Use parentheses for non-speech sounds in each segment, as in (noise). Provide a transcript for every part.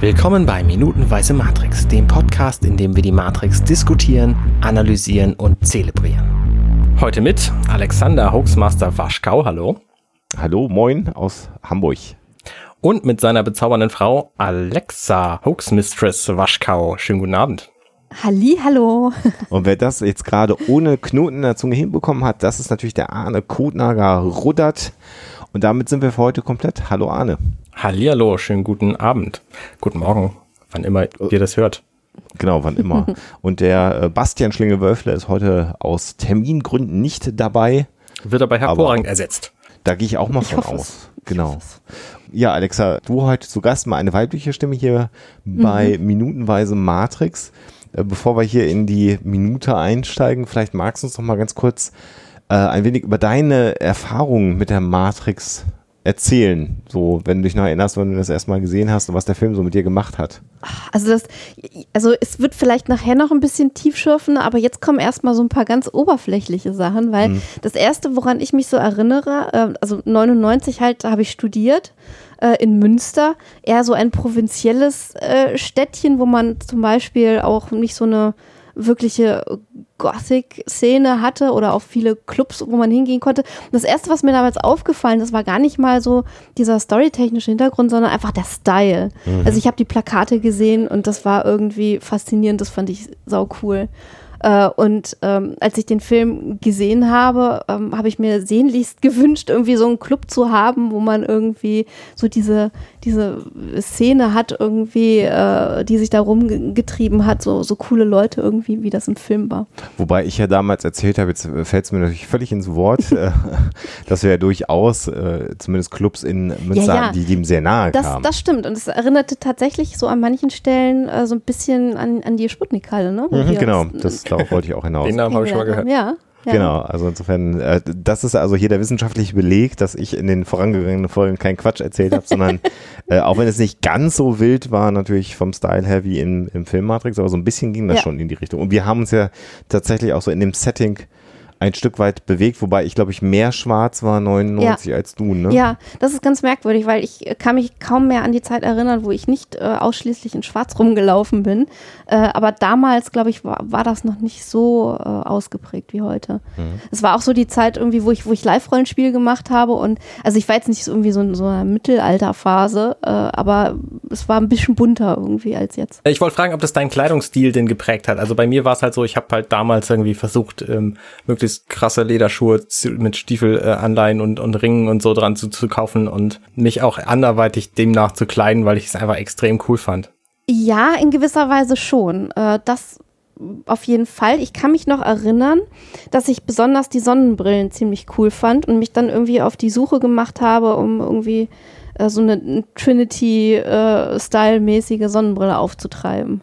Willkommen bei Minutenweise Matrix, dem Podcast, in dem wir die Matrix diskutieren, analysieren und zelebrieren. Heute mit Alexander Hoaxmaster Waschkau, hallo. Hallo, moin aus Hamburg. Und mit seiner bezaubernden Frau Alexa Hoaxmistress Waschkau. Schönen guten Abend. Halli, hallo. (laughs) Und wer das jetzt gerade ohne Knoten in der Zunge hinbekommen hat, das ist natürlich der Arne Kotnager Ruddert. Und damit sind wir für heute komplett. Hallo Arne. Hallihallo, schönen guten Abend. Guten Morgen, wann immer ihr das hört. Genau, wann immer. (laughs) Und der äh, Bastian Schlingel-Wölfler ist heute aus Termingründen nicht dabei. Wird aber hervorragend ersetzt. Da gehe ich auch mal Ich von aus. es. Genau. Ja, Alexa, du heute zu Gast mal eine weibliche Stimme hier bei Minutenweise Matrix. Äh, Bevor wir hier in die Minute einsteigen, vielleicht magst du uns noch mal ganz kurz äh, ein wenig über deine Erfahrungen mit der Matrix erzählen. So, wenn du dich noch erinnerst, wenn du das erstmal gesehen hast und was der Film so mit dir gemacht hat. Also das, also es wird vielleicht nachher noch ein bisschen tiefschürfen, aber jetzt kommen erstmal so ein paar ganz oberflächliche Sachen, weil Mhm. das erste, woran ich mich so erinnere, äh, also 99 halt, habe ich studiert äh, in Münster, eher so ein provinzielles äh, Städtchen, wo man zum Beispiel auch nicht so eine wirkliche Gothic-Szene hatte oder auch viele Clubs, wo man hingehen konnte. Und das erste, was mir damals aufgefallen ist, war gar nicht mal so dieser storytechnische Hintergrund, sondern einfach der Style. Also ich habe die Plakate gesehen und das war irgendwie faszinierend, das fand ich sau cool. Äh, und ähm, als ich den Film gesehen habe, ähm, habe ich mir sehnlichst (laughs) gewünscht, irgendwie so einen Club zu haben, wo man irgendwie so diese, diese Szene hat, irgendwie, äh, die sich da rumgetrieben hat, so, so coole Leute irgendwie, wie das im Film war. Wobei ich ja damals erzählt habe, jetzt fällt es mir natürlich völlig ins Wort, (laughs) äh, dass wir ja durchaus äh, zumindest Clubs in Münster Ja, ja. die dem sehr nahe Das, kamen. das stimmt. Und es erinnerte tatsächlich so an manchen Stellen äh, so ein bisschen an, an die Sputnik-Halle, ne? Mhm, genau, das, darauf wollte ich auch hinaus. Den Namen habe ich schon mal gehört. Ja. Ja. Genau, also insofern, äh, das ist also hier der wissenschaftliche Beleg, dass ich in den vorangegangenen Folgen keinen Quatsch erzählt habe, sondern (laughs) äh, auch wenn es nicht ganz so wild war, natürlich vom Style her wie im, im Film Matrix, aber so ein bisschen ging das Ja. schon in die Richtung. Und wir haben uns ja tatsächlich auch so in dem Setting ein Stück weit bewegt, wobei ich glaube ich mehr schwarz war 99 als du, ne? Ja, das ist ganz merkwürdig, weil ich äh, kann mich kaum mehr an die Zeit erinnern, wo ich nicht äh, ausschließlich in Schwarz rumgelaufen bin. Äh, aber damals, glaube ich, war, war das noch nicht so äh, ausgeprägt wie heute. Es war auch so die Zeit irgendwie, wo ich, wo ich Live-Rollenspiel gemacht habe und also ich war jetzt nicht so irgendwie so in so einer Mittelalterphase, äh, aber es war ein bisschen bunter irgendwie als jetzt. Ich wollte fragen, ob das deinen Kleidungsstil denn geprägt hat. Also bei mir war es halt so, ich habe halt damals irgendwie versucht, ähm, möglichst krasse Lederschuhe mit Stiefelanleihen äh, und, und Ringen und so dran zu, zu kaufen und mich auch anderweitig demnach zu kleiden, weil ich es einfach extrem cool fand. Ja, in gewisser Weise schon. Äh, das auf jeden Fall. Ich kann mich noch erinnern, dass ich besonders die Sonnenbrillen ziemlich cool fand und mich dann irgendwie auf die Suche gemacht habe, um irgendwie äh, so eine Trinity-Style-mäßige Sonnenbrille aufzutreiben.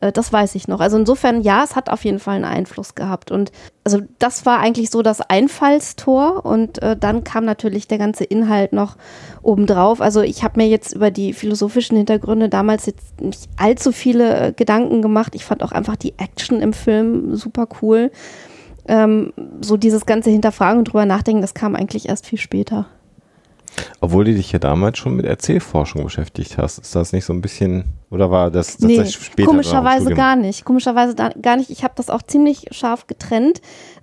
Äh, das weiß ich noch. Also insofern, ja, es hat auf jeden Fall einen Einfluss gehabt. Und also das war eigentlich so das Einfallstor und äh, dann kam natürlich der ganze Inhalt noch obendrauf. Also ich habe mir jetzt über die philosophischen Hintergründe damals jetzt nicht allzu viele äh, Gedanken gemacht. Ich fand auch einfach die Action im Film super cool. Ähm, so dieses ganze Hinterfragen und drüber nachdenken, das kam eigentlich erst viel später. Obwohl du dich ja damals schon mit Erzählforschung beschäftigt hast. Ist das nicht so ein bisschen, oder war das Nee, tatsächlich später? komischerweise gar nicht. Komischerweise da, gar nicht. Ich habe das auch ziemlich scharf getrennt.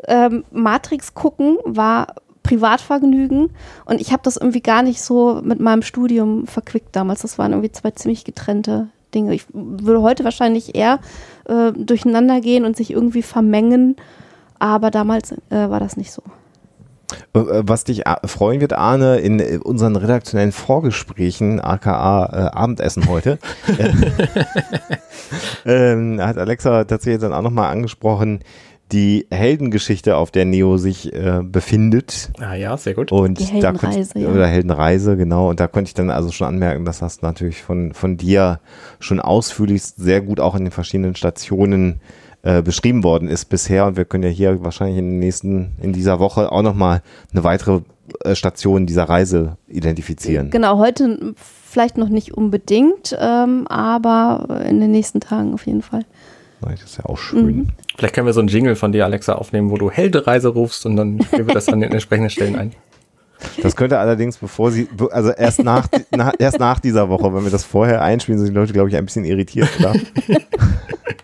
Ähm, Matrix gucken war Privatvergnügen und ich habe das irgendwie gar nicht so mit meinem Studium verquickt damals. Das waren irgendwie zwei ziemlich getrennte Dinge. Ich würde heute wahrscheinlich eher äh, durcheinander gehen und sich irgendwie vermengen, aber damals äh, war das nicht so. Äh, äh, Was dich äh, freuen wird, Arne, in unseren redaktionellen Vorgesprächen, aka äh, Abendessen heute, äh, (laughs) ähm, hat Alexa tatsächlich dann auch nochmal angesprochen, die Heldengeschichte, auf der Neo sich äh, befindet. Ah ja, sehr gut. Und Die da konnte Heldenreise, ich, ja. Oder Heldenreise, genau. Und da konnte ich dann also schon anmerken, dass das natürlich von, von dir schon ausführlichst sehr gut auch in den verschiedenen Stationen äh, beschrieben worden ist bisher. Und wir können ja hier wahrscheinlich in den nächsten, in dieser Woche auch nochmal eine weitere äh, Station dieser Reise identifizieren. Genau, heute vielleicht noch nicht unbedingt, ähm, aber in den nächsten Tagen auf jeden Fall. Das ist ja auch schön. Mhm. Vielleicht können wir so einen Jingle von dir, Alexa, aufnehmen, wo du Heldereise rufst und dann geben wir das an den (laughs) entsprechenden Stellen ein. Das könnte allerdings, bevor sie, also erst nach, na, erst nach dieser Woche, wenn wir das vorher einspielen, sind die Leute, glaube ich, ein bisschen irritiert, oder? (laughs)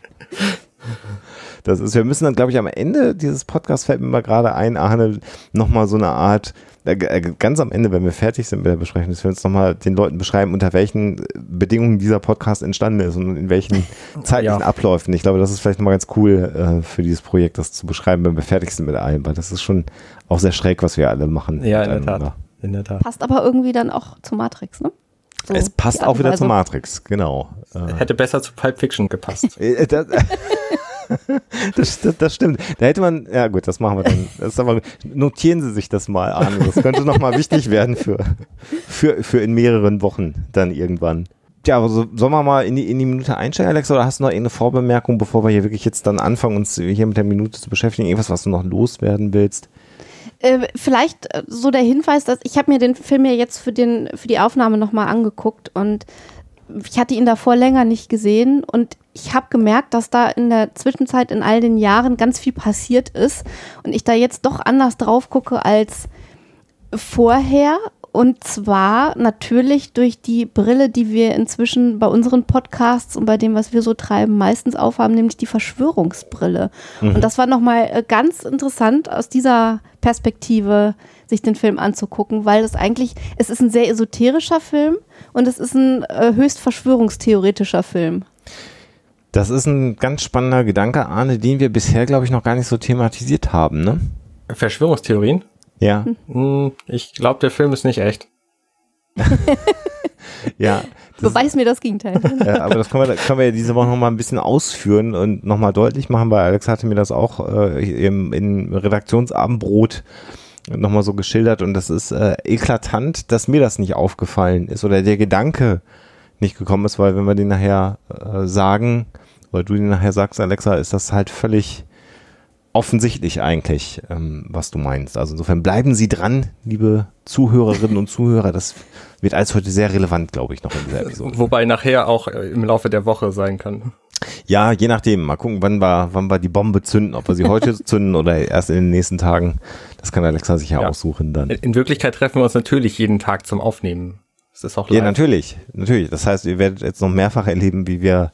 Das ist, wir müssen dann, glaube ich, am Ende dieses Podcasts fällt mir mal gerade ein, Arne, nochmal so eine Art, äh, äh, ganz am Ende, wenn wir fertig sind mit der Besprechung, dass wir uns nochmal den Leuten beschreiben, unter welchen Bedingungen dieser Podcast entstanden ist und in welchen (laughs) zeitlichen ja. Abläufen. Ich glaube, das ist vielleicht nochmal ganz cool äh, für dieses Projekt, das zu beschreiben, wenn wir fertig sind mit allem, weil das ist schon auch sehr schräg, was wir alle machen. Ja, in der Tat. In der Tat. Passt aber irgendwie dann auch zu Matrix, ne? So, es passt auch wieder zu Matrix, genau. Hätte besser zu Pulp Fiction gepasst. (laughs) (laughs) (laughs) das, das, das, stimmt. Da hätte man, ja gut, das machen wir dann. Das aber, notieren Sie sich das mal an. Das könnte nochmal wichtig werden für, für, für in mehreren Wochen dann irgendwann. Ja, aber so, sollen wir mal in die, in die Minute einsteigen, Alex, oder hast du noch irgendeine Vorbemerkung, bevor wir hier wirklich jetzt dann anfangen, uns hier mit der Minute zu beschäftigen? Irgendwas, was du noch loswerden willst? Äh, vielleicht äh, so der Hinweis, dass ich habe mir den Film ja jetzt für, den, für die Aufnahme nochmal angeguckt und ich hatte ihn davor länger nicht gesehen und ich habe gemerkt, dass da in der Zwischenzeit in all den Jahren ganz viel passiert ist und ich da jetzt doch anders drauf gucke als vorher. Und zwar natürlich durch die Brille, die wir inzwischen bei unseren Podcasts und bei dem, was wir so treiben, meistens aufhaben, nämlich die Verschwörungsbrille. Mhm. Und das war nochmal äh, ganz interessant aus dieser Perspektive, sich den Film anzugucken, weil es eigentlich, es ist ein sehr esoterischer Film und es ist ein äh, höchst verschwörungstheoretischer Film. Das ist ein ganz spannender Gedanke, Arne, den wir bisher, glaube ich, noch gar nicht so thematisiert haben, ne? Verschwörungstheorien? Ja. Hm, ich glaube, der Film ist nicht echt. (laughs) ja. Beweis mir das Gegenteil. (laughs) ja, aber das können wir, können wir ja diese Woche nochmal ein bisschen ausführen und nochmal deutlich machen, weil Alex hatte mir das auch äh, im, im Redaktionsabendbrot nochmal so geschildert und das ist äh, eklatant, dass mir das nicht aufgefallen ist oder der Gedanke nicht gekommen ist, weil wenn wir den nachher äh, sagen, oder du den nachher sagst, Alexa, ist das halt völlig offensichtlich eigentlich, ähm, was du meinst. Also insofern bleiben Sie dran, liebe Zuhörerinnen und Zuhörer. Das wird alles heute sehr relevant, glaube ich, noch in dieser Episode. Wobei nachher auch äh, im Laufe der Woche sein kann. Ja, je nachdem. Mal gucken, wann wir, wann wir die Bombe zünden, ob wir sie heute (laughs) zünden oder erst in den nächsten Tagen. Das kann Alexa sich ja, ja. aussuchen dann. In Wirklichkeit treffen wir uns natürlich jeden Tag zum Aufnehmen. Das ist auch live. Ja, natürlich, natürlich. Das heißt, ihr werdet jetzt noch mehrfach erleben, wie wir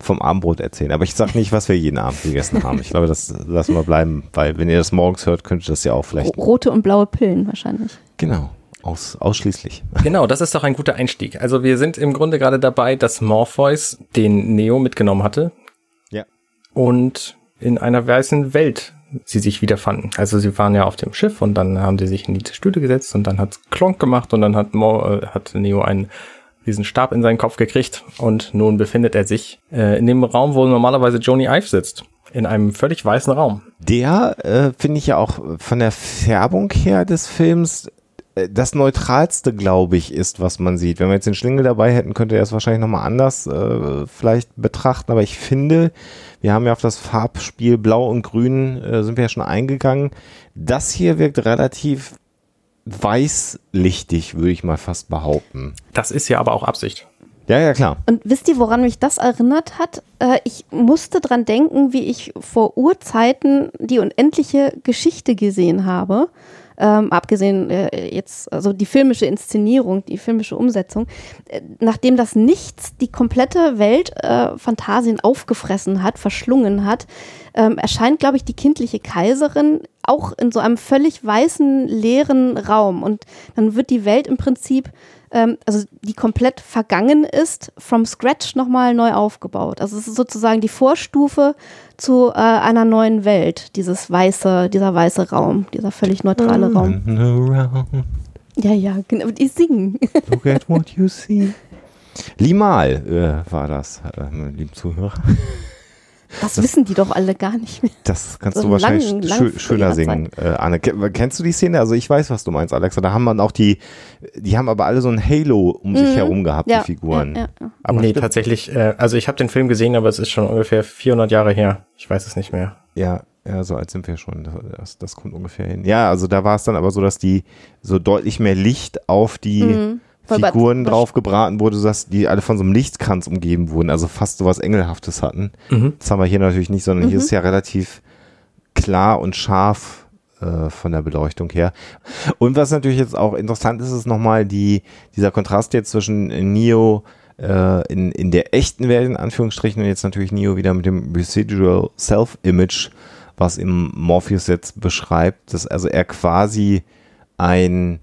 vom Abendbrot erzählen. Aber ich sage nicht, was wir jeden Abend gegessen haben. Ich glaube, das lassen wir bleiben, weil wenn ihr das morgens hört, könnt ihr das ja auch vielleicht. Rote und blaue Pillen wahrscheinlich. Genau. Aus, ausschließlich. (laughs) Genau, das ist doch ein guter Einstieg. Also wir sind im Grunde gerade dabei, dass Morpheus den Neo mitgenommen hatte. Ja. Und in einer weißen Welt sie sich wiederfanden. Also sie waren ja auf dem Schiff und dann haben sie sich in die Stühle gesetzt und dann hat Klonk gemacht und dann hat, Mo, äh, hat Neo einen diesen Stab in seinen Kopf gekriegt und nun befindet er sich äh, in dem Raum, wo normalerweise Joni Ive sitzt. In einem völlig weißen Raum. Der äh, finde ich ja auch von der Färbung her des Films äh, das neutralste, glaube ich, ist, was man sieht. Wenn wir jetzt den Schlingel dabei hätten, könnte er es wahrscheinlich nochmal anders äh, vielleicht betrachten. Aber ich finde, wir haben ja auf das Farbspiel Blau und Grün äh, sind wir ja schon eingegangen. Das hier wirkt relativ weißlichtig, würde ich mal fast behaupten. Das ist ja aber auch Absicht. Ja, ja, klar. Und wisst ihr, woran mich das erinnert hat? Äh, ich musste dran denken, wie ich vor Urzeiten die unendliche Geschichte gesehen habe ähm, abgesehen äh, jetzt, also die filmische Inszenierung, die filmische Umsetzung, äh, nachdem das Nichts die komplette Welt äh, Phantasien aufgefressen hat, verschlungen hat, ähm, erscheint, glaube ich, die kindliche Kaiserin auch in so einem völlig weißen, leeren Raum. Und dann wird die Welt im Prinzip ähm, also die komplett vergangen ist, from scratch nochmal neu aufgebaut. Also es ist sozusagen die Vorstufe zu äh, einer neuen Welt, dieses weiße, dieser weiße Raum, dieser völlig neutrale Raum. Ja, ja, genau, die singen. Look at what you see. Limal äh, war das, äh, meine lieben Zuhörer. Das, das, wissen die doch alle gar nicht mehr. Das kannst so du wahrscheinlich lang, lang schöner singen, äh, Anne. Kennst du die Szene? Also ich weiß, was du meinst, Alexa. Da haben man auch die, die haben aber alle so ein Halo um mhm. sich herum gehabt, ja, die Figuren. Ja, ja, aber nee, tatsächlich, äh, also ich habe den Film gesehen, aber es ist schon ungefähr 400 Jahre her. Ich weiß es nicht mehr. Ja, ja, so alt sind wir schon. Das, das kommt ungefähr hin. Ja, also da war es dann aber so, dass die so deutlich mehr Licht auf die mhm Figuren drauf gebraten wurde, dass die alle von so einem Lichtkranz umgeben wurden, also fast so was Engelhaftes hatten. Mhm. Das haben wir hier natürlich nicht, sondern mhm. hier ist ja relativ klar und scharf äh, von der Beleuchtung her. Und was natürlich jetzt auch interessant ist, ist nochmal die, dieser Kontrast jetzt zwischen Neo äh, in, in der echten Welt, in Anführungsstrichen, und jetzt natürlich Neo wieder mit dem Residual Self-Image, was im Morpheus jetzt beschreibt, dass also er quasi ein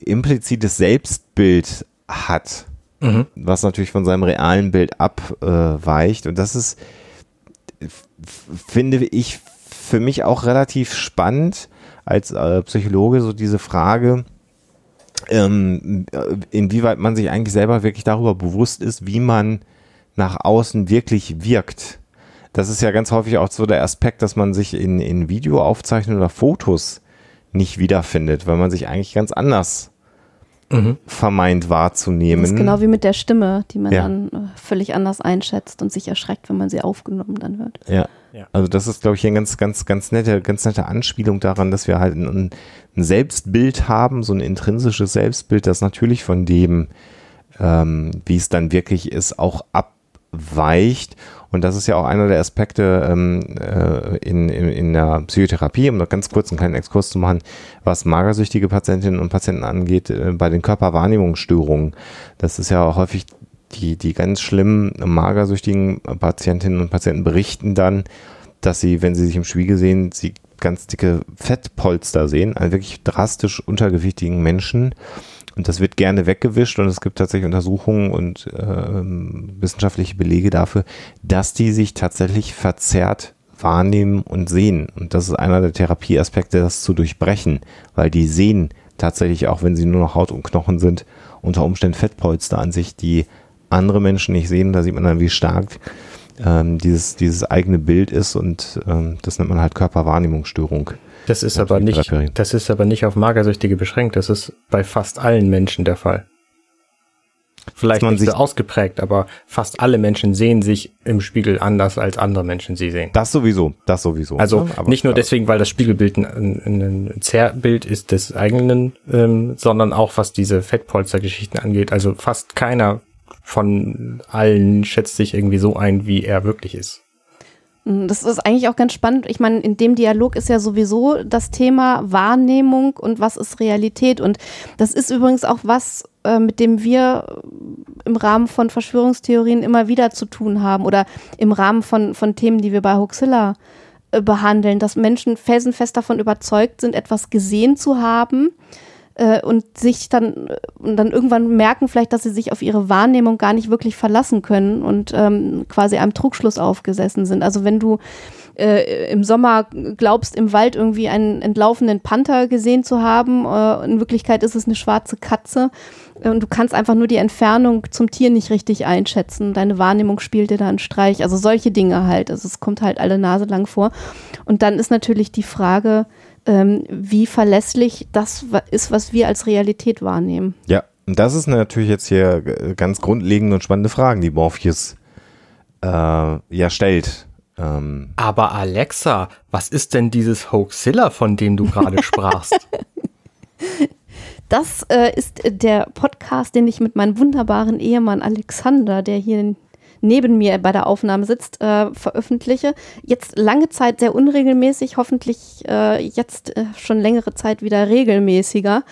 implizites Selbstbild hat, mhm. was natürlich von seinem realen Bild abweicht. Äh, und das ist, finde ich, für mich auch relativ spannend als äh, Psychologe, so diese Frage, ähm, inwieweit man sich eigentlich selber wirklich darüber bewusst ist, wie man nach außen wirklich wirkt. Das ist ja ganz häufig auch so der Aspekt, dass man sich in, in Videoaufzeichnungen oder Fotos nicht wiederfindet, weil man sich eigentlich ganz anders mhm. vermeint wahrzunehmen. Das ist genau wie mit der Stimme, die man ja. dann äh, völlig anders einschätzt und sich erschreckt, wenn man sie aufgenommen dann hört. Ja. ja. Also das ist, glaube ich, eine ganz, ganz, ganz nette, ganz nette Anspielung daran, dass wir halt ein, ein Selbstbild haben, so ein intrinsisches Selbstbild, das natürlich von dem, ähm, wie es dann wirklich ist, auch abweicht und das ist ja auch einer der Aspekte ähm, äh, in, in, in der Psychotherapie, um noch ganz kurz einen kleinen Exkurs zu machen, was magersüchtige Patientinnen und Patienten angeht, äh, bei den Körperwahrnehmungsstörungen. Das ist ja häufig die, die ganz schlimmen magersüchtigen Patientinnen und Patienten berichten dann, dass sie, wenn sie sich im Spiegel sehen, sie ganz dicke Fettpolster sehen, einen wirklich drastisch untergewichtigen Menschen und das wird gerne weggewischt und es gibt tatsächlich Untersuchungen und äh, wissenschaftliche Belege dafür, dass die sich tatsächlich verzerrt wahrnehmen und sehen. Und das ist einer der Therapieaspekte, das zu durchbrechen, weil die sehen tatsächlich, auch wenn sie nur noch Haut und Knochen sind, unter Umständen Fettpolster an sich, die andere Menschen nicht sehen. Da sieht man dann, wie stark ähm, dieses, dieses eigene Bild ist und ähm, das nennt man halt Körperwahrnehmungsstörung. Das ist aber nicht, das ist aber nicht auf Magersüchtige beschränkt. Das ist bei fast allen Menschen der Fall. Vielleicht nicht so ausgeprägt, aber fast alle Menschen sehen sich im Spiegel anders, als andere Menschen sie sehen. Das sowieso, das sowieso. Also ja, nicht nur deswegen, weil das Spiegelbild ein, ein Zerrbild ist des eigenen, ähm, sondern auch was diese Fettpolstergeschichten angeht. Also fast keiner von allen schätzt sich irgendwie so ein, wie er wirklich ist. Hm, das ist eigentlich auch ganz spannend. Ich meine, in dem Dialog ist ja sowieso das Thema Wahrnehmung und was ist Realität. Und das ist übrigens auch was, äh, mit dem wir im Rahmen von Verschwörungstheorien immer wieder zu tun haben oder im Rahmen von, von Themen, die wir bei Hoaxilla äh, behandeln, dass Menschen felsenfest davon überzeugt sind, etwas gesehen zu haben äh, und sich dann und dann irgendwann merken vielleicht, dass sie sich auf ihre Wahrnehmung gar nicht wirklich verlassen können und ähm, quasi einem Trugschluss aufgesessen sind. Also wenn du äh, im Sommer glaubst, im Wald irgendwie einen entlaufenden Panther gesehen zu haben, äh, in Wirklichkeit ist es eine schwarze Katze äh, und du kannst einfach nur die Entfernung zum Tier nicht richtig einschätzen. Deine Wahrnehmung spielt dir da einen Streich. Also solche Dinge halt. Also es kommt halt alle Nase lang vor. Und dann ist natürlich die Frage, ähm, wie verlässlich das ist, was wir als Realität wahrnehmen. Ja, und das ist natürlich jetzt hier ganz grundlegende und spannende Fragen, die Morpheus äh, ja stellt. Ähm. Aber Alexa, was ist denn dieses Hoaxilla, von dem du gerade (laughs) sprachst? Das äh, ist der Podcast, den ich mit meinem wunderbaren Ehemann Alexander, der hier neben mir bei der Aufnahme sitzt, äh, veröffentliche. Jetzt lange Zeit sehr unregelmäßig, hoffentlich äh, jetzt äh, schon längere Zeit wieder regelmäßiger.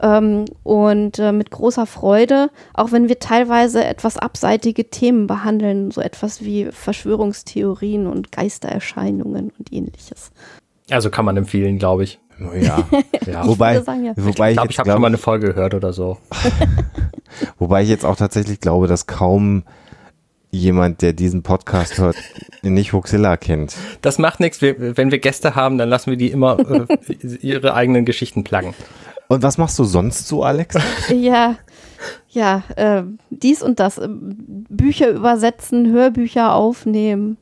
Ähm, und äh, mit großer Freude, auch wenn wir teilweise etwas abseitige Themen behandeln, so etwas wie Verschwörungstheorien und Geistererscheinungen und ähnliches. Also kann man empfehlen, glaube ich. Ja, (laughs) ja. wobei, sagen, ja. wobei ich, glaub, ich habe schon mal eine Folge gehört oder so. (laughs) wobei ich jetzt auch tatsächlich glaube, dass kaum jemand, der diesen Podcast hört, nicht Huxilla kennt. Das macht nichts. wenn wir Gäste haben, dann lassen wir die immer äh, ihre eigenen Geschichten plagen. Und was machst du sonst so, Alex? (laughs) ja, ja, äh, dies und das. Bücher übersetzen, Hörbücher aufnehmen.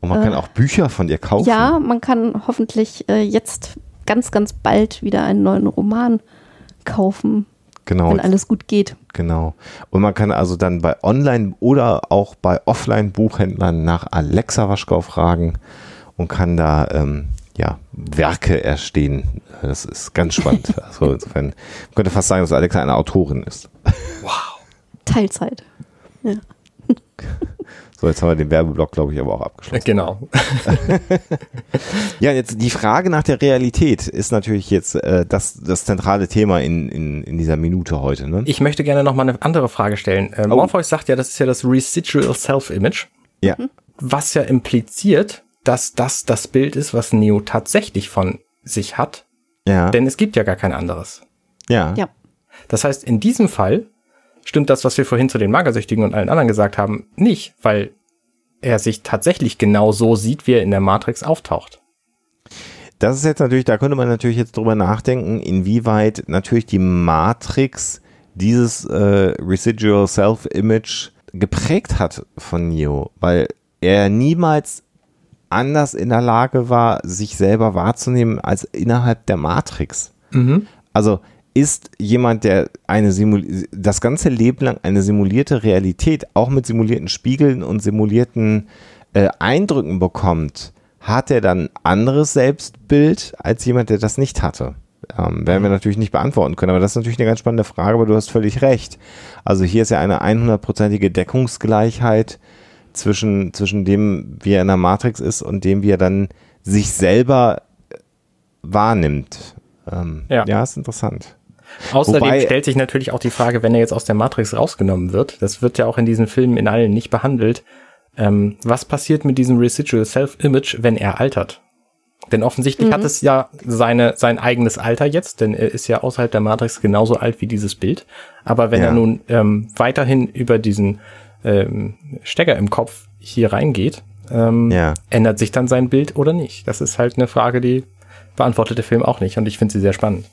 Und man äh, kann auch Bücher von dir kaufen. Ja, man kann hoffentlich äh, jetzt ganz, ganz bald wieder einen neuen Roman kaufen. Genau. Wenn alles gut geht. Genau. Und man kann also dann bei Online- oder auch bei Offline-Buchhändlern nach Alexa Waschkau fragen und kann da ähm, ja, Werke erstehen. Das ist ganz spannend. (laughs) also insofern man könnte fast sagen, dass Alexa eine Autorin ist. Wow. Teilzeit. Ja. (laughs) So, jetzt haben wir den Werbeblock, glaube ich, aber auch abgeschlossen. (laughs) Genau. (laughs) ja, jetzt die Frage nach der Realität ist natürlich jetzt äh, das, das zentrale Thema in, in, in dieser Minute heute. Ne? Ich möchte gerne noch mal eine andere Frage stellen. Äh, oh. Morpheus sagt ja, das ist ja das Residual Self-Image. Ja. Was ja impliziert, dass das das Bild ist, was Neo tatsächlich von sich hat. Ja. Denn es gibt ja gar kein anderes. Ja. Ja. Das heißt, in diesem Fall stimmt das, was wir vorhin zu den Magersüchtigen und allen anderen gesagt haben, nicht, weil er sich tatsächlich genau so sieht, wie er in der Matrix auftaucht. Das ist jetzt natürlich, da könnte man natürlich jetzt drüber nachdenken, inwieweit natürlich die Matrix dieses äh, Residual Self-Image geprägt hat von Neo, weil er niemals anders in der Lage war, sich selber wahrzunehmen als innerhalb der Matrix. Mhm. Also ist jemand, der eine Simul das ganze Leben lang eine simulierte Realität, auch mit simulierten Spiegeln und simulierten äh, Eindrücken bekommt, hat er dann ein anderes Selbstbild als jemand, der das nicht hatte? Ähm, werden wir natürlich nicht beantworten können, aber das ist natürlich eine ganz spannende Frage, aber du hast völlig recht. Also hier ist ja eine 100%ige Deckungsgleichheit zwischen, zwischen dem, wie er in der Matrix ist und dem, wie er dann sich selber wahrnimmt. Ähm, ja. ja, ist interessant. Außerdem Wobei, stellt sich natürlich auch die Frage, wenn er jetzt aus der Matrix rausgenommen wird, das wird ja auch in diesen Filmen in allen nicht behandelt, ähm, was passiert mit diesem Residual Self-Image, wenn er altert? Denn offensichtlich mhm. hat es ja seine, sein eigenes Alter jetzt, denn er ist ja außerhalb der Matrix genauso alt wie dieses Bild. Aber wenn ja. er nun ähm, weiterhin über diesen ähm, Stecker im Kopf hier reingeht, ähm, ja. ändert sich dann sein Bild oder nicht? Das ist halt eine Frage, die beantwortet der Film auch nicht und ich finde sie sehr spannend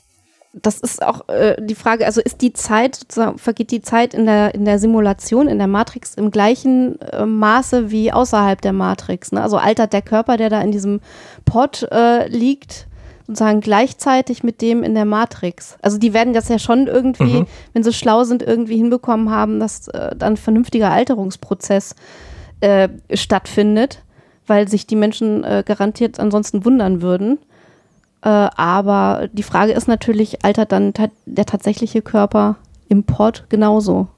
das ist auch äh, die Frage, also ist die Zeit, sozusagen, vergeht die Zeit in der, in der Simulation, in der Matrix im gleichen äh, Maße wie außerhalb der Matrix? Ne? Also altert der Körper, der da in diesem Pod äh, liegt, sozusagen gleichzeitig mit dem in der Matrix? Also die werden das ja schon irgendwie, mhm. wenn sie schlau sind, irgendwie hinbekommen haben, dass äh, dann ein vernünftiger Alterungsprozess äh, stattfindet, weil sich die Menschen äh, garantiert ansonsten wundern würden. Äh, aber die Frage ist natürlich, altert dann ta der tatsächliche Körper im Pod genauso?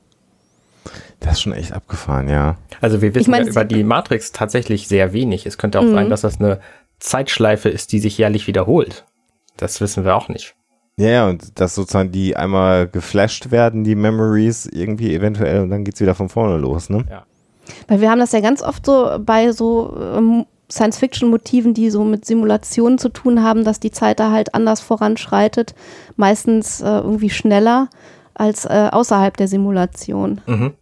Das ist schon echt abgefahren, ja. Also wir wissen ich mein, ja über die Matrix tatsächlich sehr wenig. Es könnte auch sein, mhm. dass das eine Zeitschleife ist, die sich jährlich wiederholt. Das wissen wir auch nicht. Ja, ja, und dass sozusagen die einmal geflasht werden, die Memories irgendwie eventuell und dann geht's wieder von vorne los, ne? Ja. Weil wir haben das ja ganz oft so bei so ähm, Science-Fiction-Motiven, die so mit Simulationen zu tun haben, dass die Zeit da halt anders voranschreitet, meistens äh, irgendwie schneller als äh, außerhalb der Simulation. Mhm.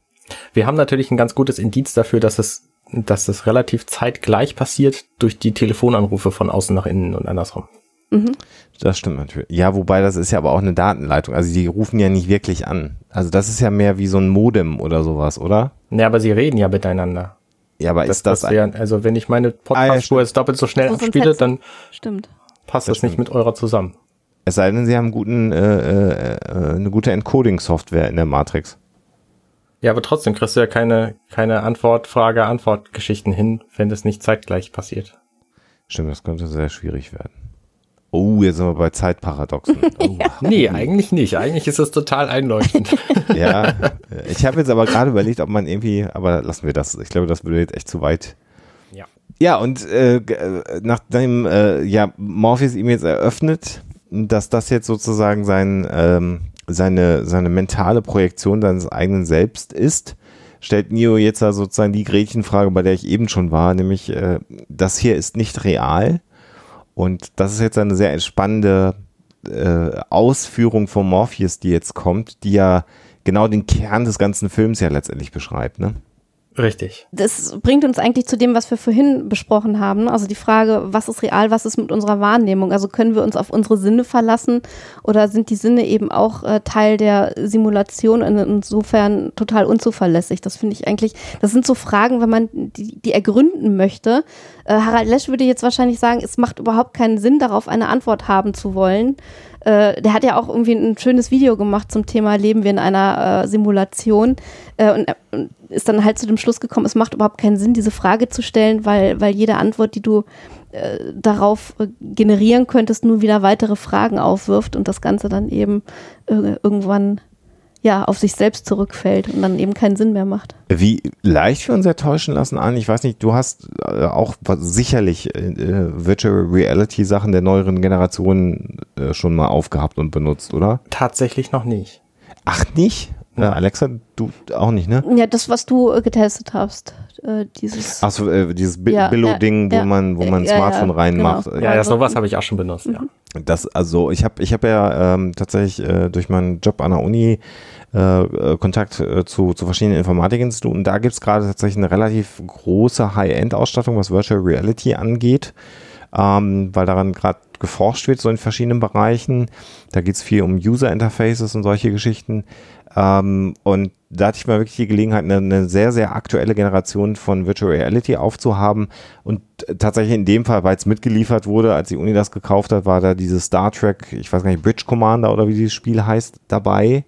Wir haben natürlich ein ganz gutes Indiz dafür, dass es, dass es relativ zeitgleich passiert durch die Telefonanrufe von außen nach innen und andersrum. Mhm. Das stimmt natürlich. Ja, wobei das ist ja aber auch eine Datenleitung. Also die rufen ja nicht wirklich an. Also das ist ja mehr wie so ein Modem oder sowas, oder? Ja, aber sie reden ja miteinander. Ja, aber das, ist das, ja, also wenn ich meine Podcast-Spur ah, jetzt doppelt so schnell abspiele, dann stimmt. passt das, das nicht mit eurer zusammen. Es sei denn, sie haben guten, äh, äh, eine gute Encoding-Software in der Matrix. Ja, aber trotzdem kriegst du ja keine, keine Antwort, Frage, Antwort-Geschichten hin, wenn das nicht zeitgleich passiert. Stimmt, das könnte sehr schwierig werden. Oh, jetzt sind wir bei Zeitparadoxen. (laughs) Oh. nee, eigentlich nicht. Eigentlich ist das total einleuchtend. (laughs) ja, (laughs) ich habe jetzt aber gerade überlegt, ob man irgendwie, aber lassen wir das. Ich glaube, das würde jetzt echt zu weit. Ja. Ja, und äh, nachdem äh, ja, Morpheus ihm jetzt eröffnet, dass das jetzt sozusagen sein, ähm, seine, seine mentale Projektion seines eigenen Selbst ist, stellt Neo jetzt da sozusagen die Gretchenfrage, bei der ich eben schon war, nämlich, äh, das hier ist nicht real und das ist jetzt eine sehr spannende äh, Ausführung von Morpheus, die jetzt kommt, die ja genau den Kern des ganzen Films ja letztendlich beschreibt, ne? Richtig. Das bringt uns eigentlich zu dem, was wir vorhin besprochen haben. Also die Frage, was ist real, was ist mit unserer Wahrnehmung? Also können wir uns auf unsere Sinne verlassen oder sind die Sinne eben auch äh, Teil der Simulation und insofern total unzuverlässig? Das finde ich eigentlich, das sind so Fragen, wenn man die, die ergründen möchte. Äh, Harald Lesch würde jetzt wahrscheinlich sagen, es macht überhaupt keinen Sinn, darauf eine Antwort haben zu wollen. Äh, der hat ja auch irgendwie ein schönes Video gemacht zum Thema Leben wir in einer äh, Simulation. Äh, und, und, ist dann halt zu dem Schluss gekommen, es macht überhaupt keinen Sinn, diese Frage zu stellen, weil, weil jede Antwort, die du äh, darauf äh, generieren könntest, nur wieder weitere Fragen aufwirft und das Ganze dann eben irgendwann ja, auf sich selbst zurückfällt und dann eben keinen Sinn mehr macht. Wie leicht wir uns ja täuschen lassen an. Ich weiß nicht, du hast äh, auch sicherlich äh, Virtual Reality Sachen der neueren Generation äh, schon mal aufgehabt und benutzt, oder? Tatsächlich noch nicht. Ach, nicht? Äh, Alexa, du auch nicht, ne? Ja, das, was du äh, getestet hast, äh, dieses. Achso, äh, dieses Bi Ja, Billo-Ding, ja, wo ja. man, wo man ein Smartphone reinmacht. genau. Ja, ja, sowas habe ich auch schon benutzt, ja. Das, also ich habe ich hab ja ähm, tatsächlich äh, durch meinen Job an der Uni äh, äh, Kontakt äh, zu, zu verschiedenen Informatikinstituten. Da gibt es gerade tatsächlich eine relativ große High-End-Ausstattung, was Virtual Reality angeht, ähm, weil daran gerade geforscht wird, so in verschiedenen Bereichen. Da geht es viel um User-Interfaces und solche Geschichten. Ähm, und da hatte ich mal wirklich die Gelegenheit, eine, eine sehr, sehr aktuelle Generation von Virtual Reality aufzuhaben. Und tatsächlich in dem Fall, weil es mitgeliefert wurde, als die Uni das gekauft hat, war da dieses Star Trek, ich weiß gar nicht, Bridge Commander oder wie dieses Spiel heißt, dabei.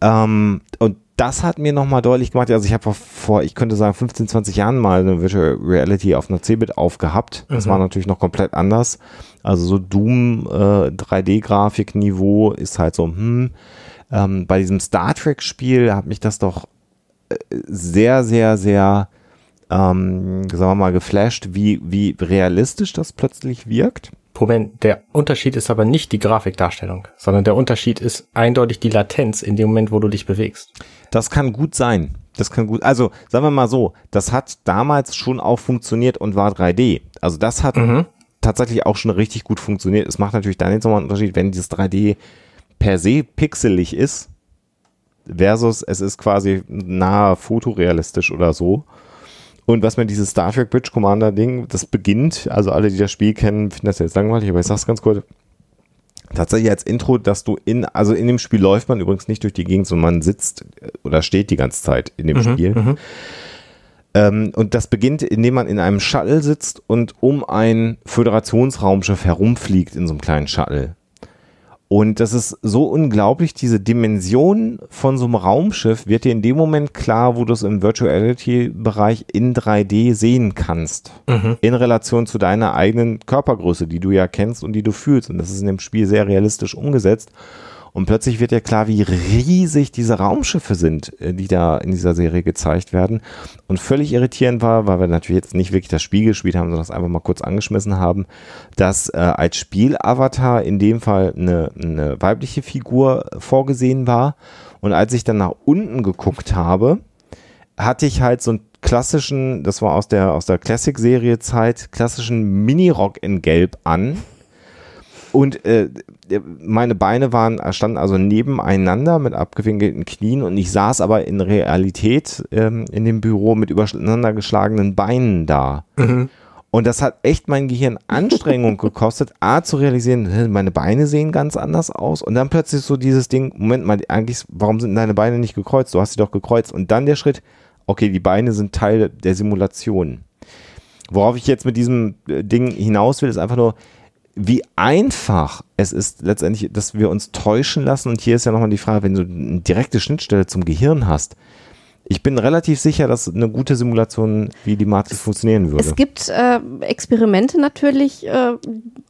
Ähm, und das hat mir nochmal deutlich gemacht, also ich habe vor, ich könnte sagen, 15, 20 Jahren mal eine Virtual Reality auf einer Cebit aufgehabt. Das Mhm. war natürlich noch komplett anders. Also so Doom äh, 3D-Grafik-Niveau ist halt so, hm, ähm, bei diesem Star Trek-Spiel hat mich das doch äh, sehr, sehr, sehr, ähm, sagen wir mal, geflasht, wie, wie realistisch das plötzlich wirkt. Moment, der Unterschied ist aber nicht die Grafikdarstellung, sondern der Unterschied ist eindeutig die Latenz in dem Moment, wo du dich bewegst. Das kann gut sein. Das kann gut, also sagen wir mal so, das hat damals schon auch funktioniert und war 3D. Also das hat Mhm. tatsächlich auch schon richtig gut funktioniert. Es macht natürlich dann jetzt nochmal einen Unterschied, wenn dieses 3D per se pixelig ist, versus es ist quasi nahe fotorealistisch oder so. Und was mir dieses Star Trek Bridge Commander Ding, das beginnt, also alle, die das Spiel kennen, finden das jetzt langweilig, aber ich sag's ganz kurz. Tatsächlich als Intro, dass du in, also in dem Spiel läuft man übrigens nicht durch die Gegend, sondern man sitzt äh, oder steht die ganze Zeit in dem Spiel. Mhm. Ähm, und das beginnt, indem man in einem Shuttle sitzt und um ein Föderationsraumschiff herumfliegt in so einem kleinen Shuttle. Und das ist so unglaublich, diese Dimension von so einem Raumschiff wird dir in dem Moment klar, wo du es im Virtual Reality Bereich in 3D sehen kannst. In Relation zu deiner eigenen Körpergröße, die du ja kennst und die du fühlst. Und das ist in dem Spiel sehr realistisch umgesetzt. Und plötzlich wird ja klar, wie riesig diese Raumschiffe sind, äh, die da in dieser Serie gezeigt werden. Und völlig irritierend war, weil wir natürlich jetzt nicht wirklich das Spiel gespielt haben, sondern das einfach mal kurz angeschmissen haben, dass äh, als Spielavatar in dem Fall eine, eine weibliche Figur vorgesehen war. Und als ich dann nach unten geguckt habe, hatte ich halt so einen klassischen, das war aus der, aus der Classic-Serie Zeit, klassischen Mini-Rock in Gelb an. Und äh, meine Beine waren, standen also nebeneinander mit abgewinkelten Knien und ich saß aber in Realität ähm, in dem Büro mit übereinander geschlagenen Beinen da. Und das hat echt mein Gehirn Anstrengung (laughs) gekostet, A, zu realisieren, meine Beine sehen ganz anders aus. Und dann plötzlich so dieses Ding, Moment mal, eigentlich, warum sind deine Beine nicht gekreuzt? Du hast sie doch gekreuzt. Und dann der Schritt, okay, die Beine sind Teil der Simulation. Worauf ich jetzt mit diesem äh, Ding hinaus will, ist einfach nur, wie einfach es ist letztendlich, dass wir uns täuschen lassen. Und hier ist ja nochmal die Frage, wenn du eine direkte Schnittstelle zum Gehirn hast. Ich bin relativ sicher, dass eine gute Simulation wie die Matrix funktionieren würde. Es gibt äh, Experimente natürlich, äh,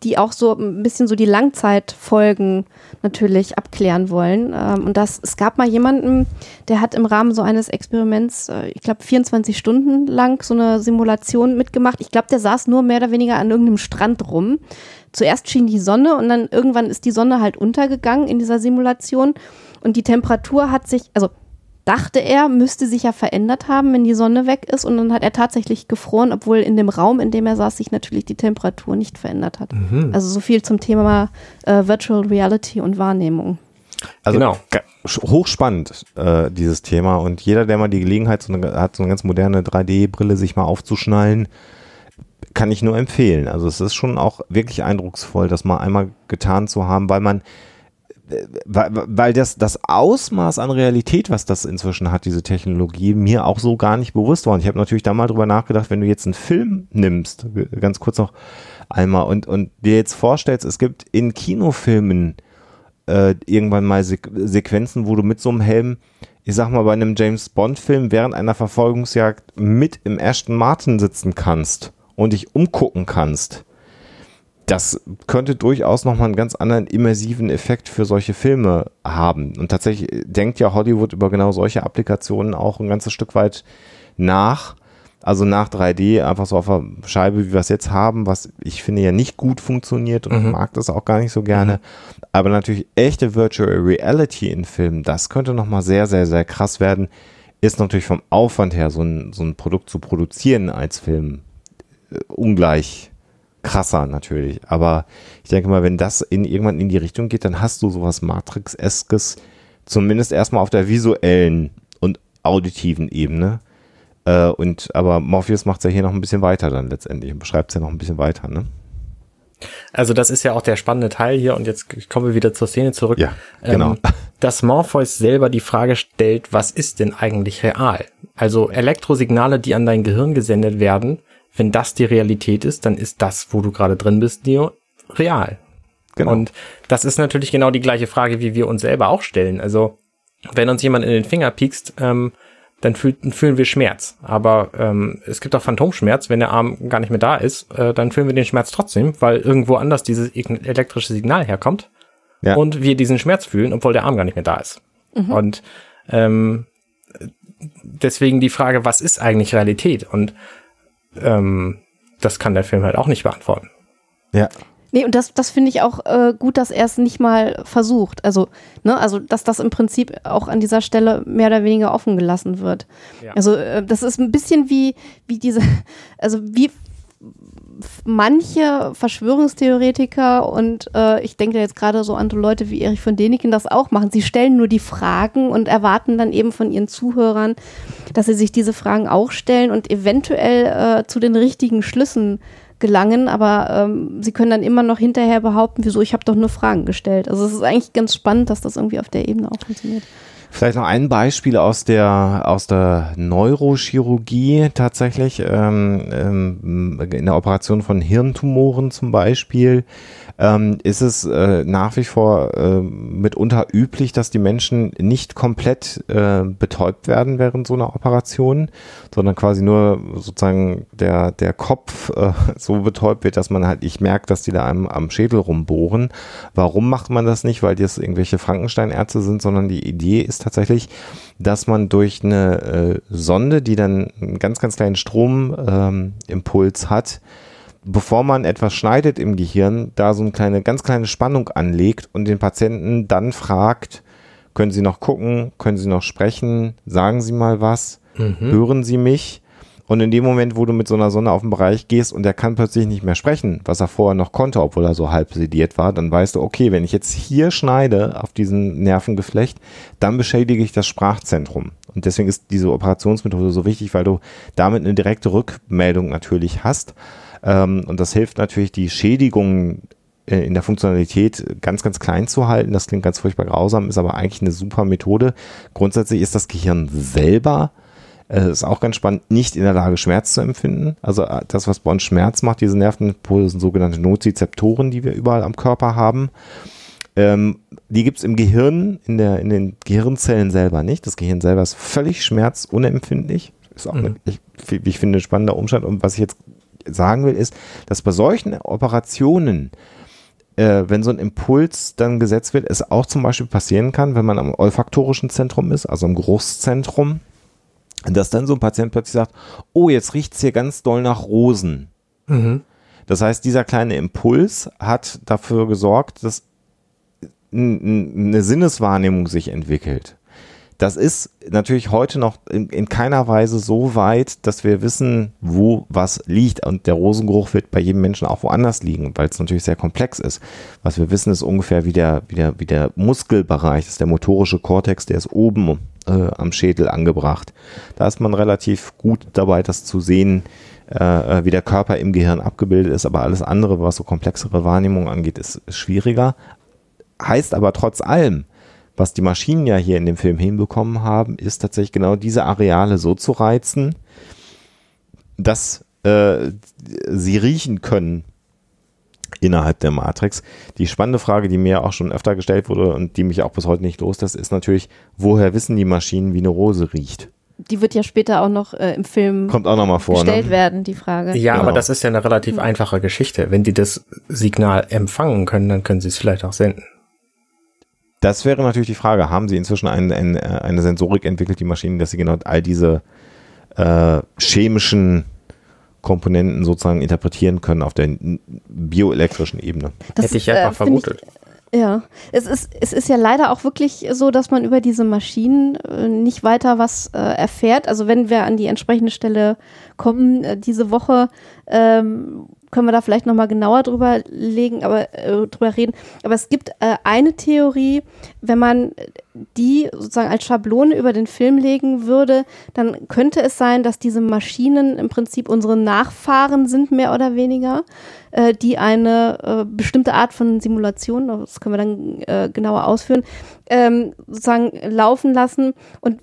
die auch so ein bisschen so die Langzeitfolgen natürlich abklären wollen. Ähm, und das, es gab mal jemanden, der hat im Rahmen so eines Experiments, äh, ich glaube 24 Stunden lang so eine Simulation mitgemacht. Ich glaube, der saß nur mehr oder weniger an irgendeinem Strand rum. Zuerst schien die Sonne und dann irgendwann ist die Sonne halt untergegangen in dieser Simulation und die Temperatur hat sich, also dachte er, müsste sich ja verändert haben, wenn die Sonne weg ist. Und dann hat er tatsächlich gefroren, obwohl in dem Raum, in dem er saß, sich natürlich die Temperatur nicht verändert hat. Also so viel zum Thema äh, Virtual Reality und Wahrnehmung. Also Genau. hochspannend, äh, dieses Thema. Und jeder, der mal die Gelegenheit so eine, hat, so eine ganz moderne 3D-Brille sich mal aufzuschnallen, kann ich nur empfehlen. Also es ist schon auch wirklich eindrucksvoll, das mal einmal getan zu haben, weil man äh, weil, weil das, das Ausmaß an Realität, was das inzwischen hat, diese Technologie, mir auch so gar nicht bewusst war. Und ich habe natürlich da mal drüber nachgedacht, wenn du jetzt einen Film nimmst, ganz kurz noch einmal, und, und dir jetzt vorstellst, es gibt in Kinofilmen äh, irgendwann mal Sequ Sequenzen, wo du mit so einem Helm, ich sag mal, bei einem James Bond-Film während einer Verfolgungsjagd mit im Ashton Martin sitzen kannst und dich umgucken kannst. das könnte durchaus nochmal einen ganz anderen immersiven Effekt für solche Filme haben. Und tatsächlich denkt ja Hollywood über genau solche Applikationen auch ein ganzes Stück weit nach. Also nach 3D einfach so auf der Scheibe, wie wir es jetzt haben, was ich finde ja nicht gut funktioniert und mhm. mag das auch gar nicht so gerne. Mhm. Aber natürlich echte Virtual Reality in Filmen, das könnte nochmal sehr, sehr, sehr krass werden. Ist natürlich vom Aufwand her, so ein, so ein Produkt zu produzieren als Film ungleich krasser natürlich. Aber ich denke mal, wenn das in irgendwann in die Richtung geht, dann hast du sowas Matrix-eskes, zumindest erstmal auf der visuellen und auditiven Ebene. Äh, und aber Morpheus macht es ja hier noch ein bisschen weiter dann letztendlich und beschreibt es ja noch ein bisschen weiter, ne? Also das ist ja auch der spannende Teil hier und jetzt kommen wir wieder zur Szene zurück. Ja, genau. Ähm, dass Morpheus selber die Frage stellt, was ist denn eigentlich real? Also Elektrosignale, die an dein Gehirn gesendet werden, wenn das die Realität ist, dann ist das, wo du gerade drin bist, Neo, real. Genau. Und das ist natürlich genau die gleiche Frage, wie wir uns selber auch stellen. Also, wenn uns jemand in den Finger piekst, ähm, dann fühl, fühlen wir Schmerz. Aber ähm, es gibt auch Phantomschmerz, wenn der Arm gar nicht mehr da ist, äh, dann fühlen wir den Schmerz trotzdem, weil irgendwo anders dieses elektrische Signal herkommt ja. und wir diesen Schmerz fühlen, obwohl der Arm gar nicht mehr da ist. Mhm. Und ähm, deswegen die Frage, was ist eigentlich Realität? Und ähm, das kann der Film halt auch nicht beantworten. Ja. Nee, und das, das finde ich auch äh, gut, dass er es nicht mal versucht. Also, ne, also, dass das im Prinzip auch an dieser Stelle mehr oder weniger offen gelassen wird. Ja. Also, äh, das ist ein bisschen wie, wie diese, (laughs) also wie manche Verschwörungstheoretiker und äh, ich denke jetzt gerade so an Leute wie Erich von Däniken das auch machen. Sie stellen nur die Fragen und erwarten dann eben von ihren Zuhörern, dass sie sich diese Fragen auch stellen und eventuell äh, zu den richtigen Schlüssen gelangen, aber ähm, sie können dann immer noch hinterher behaupten, wieso ich habe doch nur Fragen gestellt. Also es ist eigentlich ganz spannend, dass das irgendwie auf der Ebene auch funktioniert. Vielleicht noch ein Beispiel aus der, aus der Neurochirurgie tatsächlich, ähm, ähm, in der Operation von Hirntumoren zum Beispiel ähm, ist es äh, nach wie vor äh, mitunter üblich, dass die Menschen nicht komplett äh, betäubt werden während so einer Operation, sondern quasi nur sozusagen der, der Kopf äh, (laughs) so betäubt wird, dass man halt nicht merkt, dass die da einem am Schädel rumbohren. Warum macht man das nicht? Weil das irgendwelche Frankensteinärzte sind, sondern die Idee ist tatsächlich, dass man durch eine äh, Sonde, die dann einen ganz, ganz kleinen Stromimpuls ähm, hat, bevor man etwas schneidet im Gehirn, da so eine kleine, ganz kleine Spannung anlegt und den Patienten dann fragt, können Sie noch gucken, können Sie noch sprechen, sagen Sie mal was, mhm. hören Sie mich? Und in dem Moment, wo du mit so einer Sonne auf den Bereich gehst und er kann plötzlich nicht mehr sprechen, was er vorher noch konnte, obwohl er so halb sediert war, dann weißt du, okay, wenn ich jetzt hier schneide auf diesen Nervengeflecht, dann beschädige ich das Sprachzentrum. Und deswegen ist diese Operationsmethode so wichtig, weil du damit eine direkte Rückmeldung natürlich hast. Ähm, und das hilft natürlich, die Schädigungen äh, in der Funktionalität ganz, ganz klein zu halten. Das klingt ganz furchtbar grausam, ist aber eigentlich eine super Methode. Grundsätzlich ist das Gehirn selber, äh, ist auch ganz spannend, nicht in der Lage, Schmerz zu empfinden. Also äh, das, was bei uns Schmerz macht, diese Nervenpole sind sogenannte Nozizeptoren, die wir überall am Körper haben. Ähm, die gibt es im Gehirn, in, der, in den Gehirnzellen selber nicht. Das Gehirn selber ist völlig schmerzunempfindlich. Ist auch, mhm. eine, ich, ich finde, ein spannender Umstand. Und was ich jetzt sagen will, ist, dass bei solchen Operationen, äh, wenn so ein Impuls dann gesetzt wird, es auch zum Beispiel passieren kann, wenn man am olfaktorischen Zentrum ist, also im Geruchszentrum, dass dann so ein Patient plötzlich sagt, oh, jetzt riecht es hier ganz doll nach Rosen. Mhm. Das heißt, dieser kleine Impuls hat dafür gesorgt, dass eine Sinneswahrnehmung sich entwickelt. Das ist natürlich heute noch in, in, keiner Weise so weit, dass wir wissen, wo was liegt. Und der Rosengeruch wird bei jedem Menschen auch woanders liegen, weil es natürlich sehr komplex ist. Was wir wissen, ist ungefähr wie der, wie der, wie der Muskelbereich, das ist der motorische Kortex, der ist oben äh, am Schädel angebracht. Da ist man relativ gut dabei, das zu sehen, äh, wie der Körper im Gehirn abgebildet ist. Aber alles andere, was so komplexere Wahrnehmung angeht, ist, ist schwieriger. Heißt aber trotz allem, was die Maschinen ja hier in dem Film hinbekommen haben, ist tatsächlich genau diese Areale so zu reizen, dass äh, sie riechen können innerhalb der Matrix. Die spannende Frage, die mir auch schon öfter gestellt wurde und die mich auch bis heute nicht loslässt, ist natürlich, woher wissen die Maschinen, wie eine Rose riecht? die wird ja später auch noch äh, im Film Kommt auch nochmal vor, gestellt ne? werden, die Frage. Ja, Genau. aber das ist ja eine relativ einfache Geschichte. Wenn die das Signal empfangen können, dann können sie es vielleicht auch senden. Das wäre natürlich die Frage. Haben sie inzwischen ein, ein, äh, eine Sensorik entwickelt, die Maschinen, dass sie genau all diese äh, chemischen Komponenten sozusagen interpretieren können auf der bioelektrischen Ebene? Das Hätte ich einfach äh, find ich- vermutet. Ja, es ist, es ist ja leider auch wirklich so, dass man über diese Maschinen äh, nicht weiter was äh, erfährt. Also wenn wir an die entsprechende Stelle kommen, äh, diese Woche, ähm, können wir da vielleicht nochmal genauer drüber legen, aber äh, drüber reden. Aber es gibt äh, eine Theorie, wenn man die sozusagen als Schablone über den Film legen würde, dann könnte es sein, dass diese Maschinen im Prinzip unsere Nachfahren sind, mehr oder weniger, äh, die eine äh, bestimmte Art von Simulation, das können wir dann äh, genauer ausführen, ähm, sozusagen laufen lassen und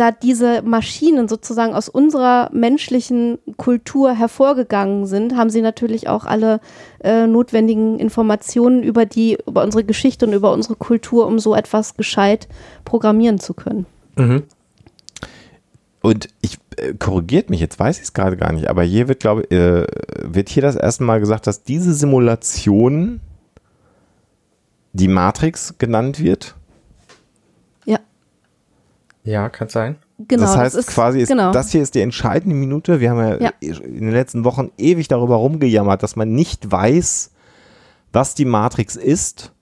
da diese Maschinen sozusagen aus unserer menschlichen Kultur hervorgegangen sind, haben sie natürlich auch alle äh, notwendigen Informationen über die, über unsere Geschichte und über unsere Kultur, um so etwas gescheit programmieren zu können. Mhm. Und ich äh, korrigiert mich, jetzt weiß ich es gerade gar nicht, aber hier wird, glaube äh, wird hier das erste Mal gesagt, dass diese Simulation die Matrix genannt wird. Ja, kann sein. genau. das heißt ist, quasi, ist, genau. das hier ist die entscheidende Minute. Wir haben ja, Ja. in den letzten Wochen ewig darüber rumgejammert, dass man nicht weiß, was die Matrix ist.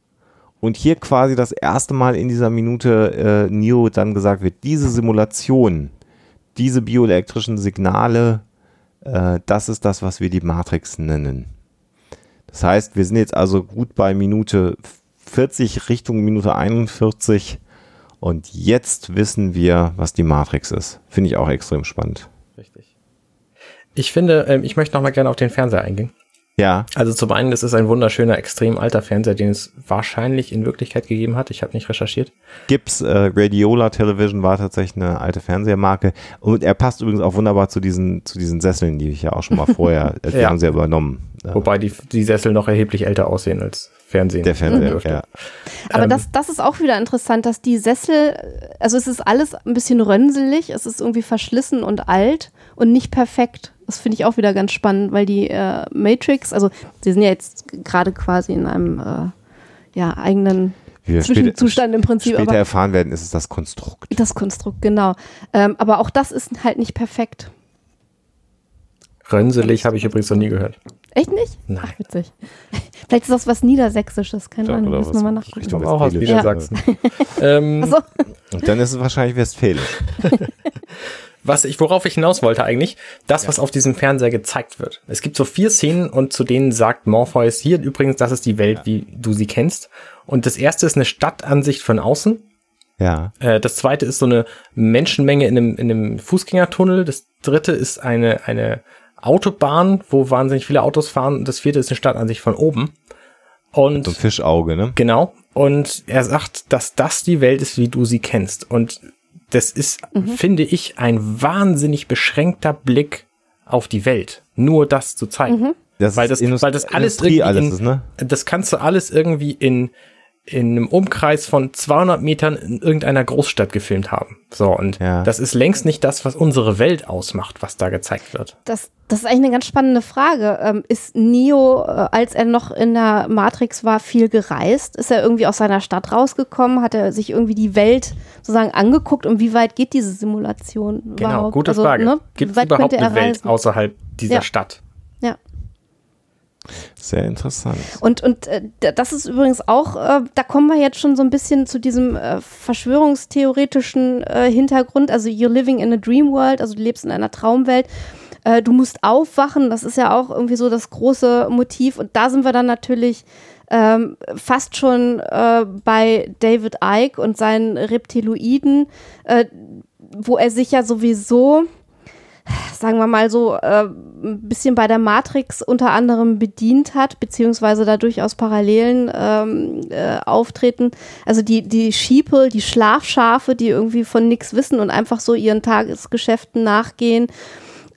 Und hier quasi das erste Mal in dieser Minute äh, Neo dann gesagt wird, diese Simulation, diese bioelektrischen Signale, äh, das ist das, was wir die Matrix nennen. Das heißt, wir sind jetzt also gut bei Minute 40 Richtung Minute 41 und jetzt wissen wir, was die Matrix ist. Finde ich auch extrem spannend. Richtig. Ich finde, ähm, ich möchte noch mal gerne auf den Fernseher eingehen. Ja, Also zum einen, das ist ein wunderschöner, extrem alter Fernseher, den es wahrscheinlich in Wirklichkeit gegeben hat. Ich habe nicht recherchiert. Gibbs äh, Radiola Television war tatsächlich eine alte Fernsehmarke und er passt übrigens auch wunderbar zu diesen zu diesen Sesseln, die ich ja auch schon mal vorher, äh, die (laughs) Ja. haben sie ja übernommen. Äh, Wobei die, die Sessel noch erheblich älter aussehen als Fernsehen. der Fernseher, dürfte. ja. Aber Ähm, das, das ist auch wieder interessant, dass die Sessel, also es ist alles ein bisschen rönselig, es ist irgendwie verschlissen und alt und nicht perfekt. Das finde ich auch wieder ganz spannend, weil die äh, Matrix, also sie sind ja jetzt gerade quasi in einem äh, ja, eigenen Wie wir Zwischenzustand im Prinzip, später aber erfahren werden, ist es das Konstrukt. das Konstrukt, genau. Ähm, aber auch das ist halt nicht perfekt. Rönselig habe ich übrigens noch nie gehört. Echt nicht? Nein. Ach, witzig. (laughs) Vielleicht ist das was Niedersächsisches, keine Ja, Ahnung, müssen wir mal nachgucken. Richtung komme auch aus. Niedersachsen. (laughs) ähm, Achso, Und dann ist es wahrscheinlich Westfälisch. (laughs) was ich, worauf ich hinaus wollte eigentlich, das, was auf diesem Fernseher gezeigt wird. Es gibt so vier Szenen und zu denen sagt Morpheus hier übrigens, das ist die Welt, wie du sie kennst. Und das erste ist eine Stadtansicht von außen. Ja. Äh, das zweite ist so eine Menschenmenge in einem, in einem Fußgängertunnel. Das dritte ist eine, eine Autobahn, wo wahnsinnig viele Autos fahren. Und das vierte ist eine Stadtansicht von oben. Und So ein Fischauge, ne? Genau. Und er sagt, dass das die Welt ist, wie du sie kennst. Und das ist, finde ich, ein wahnsinnig beschränkter Blick auf die Welt. Nur das zu zeigen. Das Weil ist das, weil das alles irgendwie alles in, ist, ne? das kannst du alles irgendwie in, in einem Umkreis von 200 Metern in irgendeiner Großstadt gefilmt haben. So, und Ja. das ist längst nicht das, was unsere Welt ausmacht, was da gezeigt wird. das, das ist eigentlich eine ganz spannende Frage. Ähm, ist Neo, äh, als er noch in der Matrix war, viel gereist? Ist er irgendwie aus seiner Stadt rausgekommen? Hat er sich irgendwie die Welt sozusagen angeguckt? Und wie weit geht diese Simulation Genau, überhaupt? gute Also, Frage. ne, Gibt es überhaupt er eine Welt außerhalb dieser Ja. Stadt? Ja. Sehr interessant. Und, und äh, das ist übrigens auch, äh, da kommen wir jetzt schon so ein bisschen zu diesem äh, verschwörungstheoretischen äh, Hintergrund. Also you're living in a dream world, also du lebst in einer Traumwelt. Äh, du musst aufwachen, das ist ja auch irgendwie so das große Motiv. Und da sind wir dann natürlich ähm, fast schon äh, bei David Icke und seinen Reptiloiden, wo er sich ja sowieso sagen wir mal so, äh, ein bisschen bei der Matrix unter anderem bedient hat, beziehungsweise da durchaus Parallelen ähm, äh, auftreten. Also die, die Sheeple, die Schlafschafe, die irgendwie von nichts wissen und einfach so ihren Tagesgeschäften nachgehen.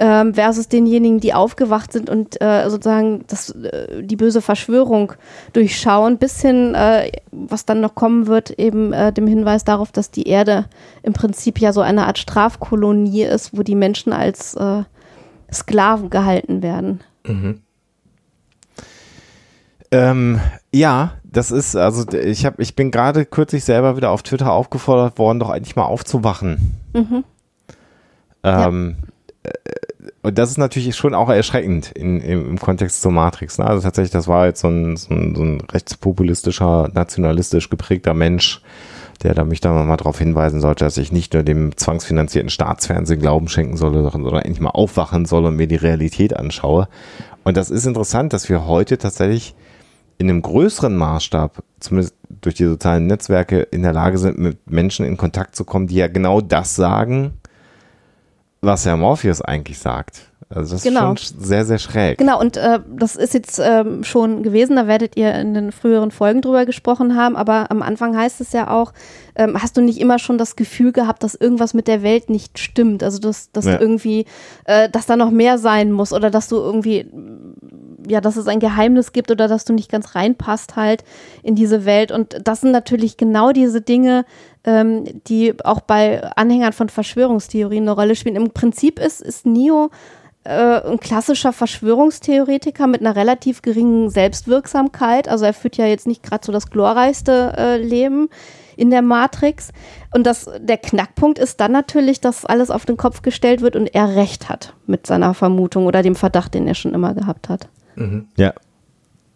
Ähm, versus denjenigen, die aufgewacht sind und äh, sozusagen das, äh, die böse Verschwörung durchschauen, bis hin, äh, was dann noch kommen wird, eben äh, dem Hinweis darauf, dass die Erde im Prinzip ja so eine Art Strafkolonie ist, wo die Menschen als äh, Sklaven gehalten werden. Mhm. Ähm, ja, das ist, also ich habe, ich bin gerade kürzlich selber wieder auf Twitter aufgefordert worden, doch eigentlich mal aufzuwachen. Mhm. Ähm, ja. Und das ist natürlich schon auch erschreckend in, im, im Kontext zur Matrix. Ne? Also tatsächlich, das war jetzt so ein, so ein, so ein rechtspopulistischer, nationalistisch geprägter Mensch, der da mich da mal darauf hinweisen sollte, dass ich nicht nur dem zwangsfinanzierten Staatsfernsehen Glauben schenken solle, sondern endlich mal aufwachen soll und mir die Realität anschaue. Und das ist interessant, dass wir heute tatsächlich in einem größeren Maßstab, zumindest durch die sozialen Netzwerke, in der Lage sind, mit Menschen in Kontakt zu kommen, die ja genau das sagen, was Herr Morpheus eigentlich sagt. Also das genau. ist schon sehr, sehr schräg. Genau, und äh, das ist jetzt ähm, schon gewesen, da werdet ihr in den früheren Folgen drüber gesprochen haben, aber am Anfang heißt es ja auch, ähm, hast du nicht immer schon das Gefühl gehabt, dass irgendwas mit der Welt nicht stimmt? Also dass, dass ja. irgendwie, äh, dass da noch mehr sein muss oder dass du irgendwie, ja, dass es ein Geheimnis gibt oder dass du nicht ganz reinpasst halt in diese Welt. Und das sind natürlich genau diese Dinge, ähm, die auch bei Anhängern von Verschwörungstheorien eine Rolle spielen. Im Prinzip ist, ist Neo äh, ein klassischer Verschwörungstheoretiker mit einer relativ geringen Selbstwirksamkeit. Also er führt ja jetzt nicht gerade so das glorreichste äh, Leben in der Matrix. Und das, der Knackpunkt ist dann natürlich, dass alles auf den Kopf gestellt wird und er recht hat mit seiner Vermutung oder dem Verdacht, den er schon immer gehabt hat. Mhm. Ja.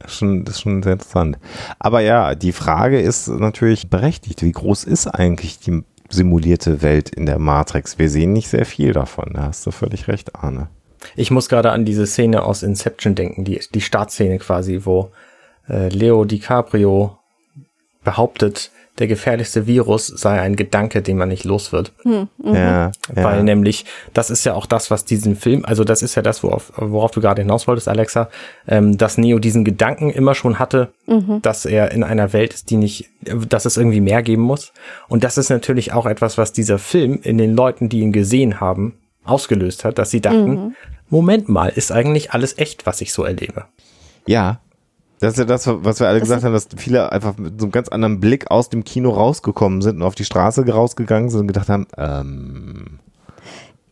Schon, das ist schon sehr interessant. Aber ja, die Frage ist natürlich berechtigt. Wie groß ist eigentlich die simulierte Welt in der Matrix? Wir sehen nicht sehr viel davon. Da hast du völlig recht, Arne. Ich muss gerade an diese Szene aus Inception denken, die, die Startszene quasi, wo äh, Leo DiCaprio behauptet, der gefährlichste Virus sei ein Gedanke, den man nicht los wird. Hm, mhm. ja, Weil ja. nämlich, das ist ja auch das, was diesen Film, also das ist ja das, worauf, worauf du gerade hinaus wolltest, Alexa, ähm, dass Neo diesen Gedanken immer schon hatte, mhm. dass er in einer Welt ist, die nicht, dass es irgendwie mehr geben muss. Und das ist natürlich auch etwas, was dieser Film in den Leuten, die ihn gesehen haben, ausgelöst hat, dass sie dachten, mhm. Moment mal, ist eigentlich alles echt, was ich so erlebe? Ja. Das ist ja das, was wir alle das gesagt haben, dass viele einfach mit so einem ganz anderen Blick aus dem Kino rausgekommen sind und auf die Straße rausgegangen sind und gedacht haben, ähm.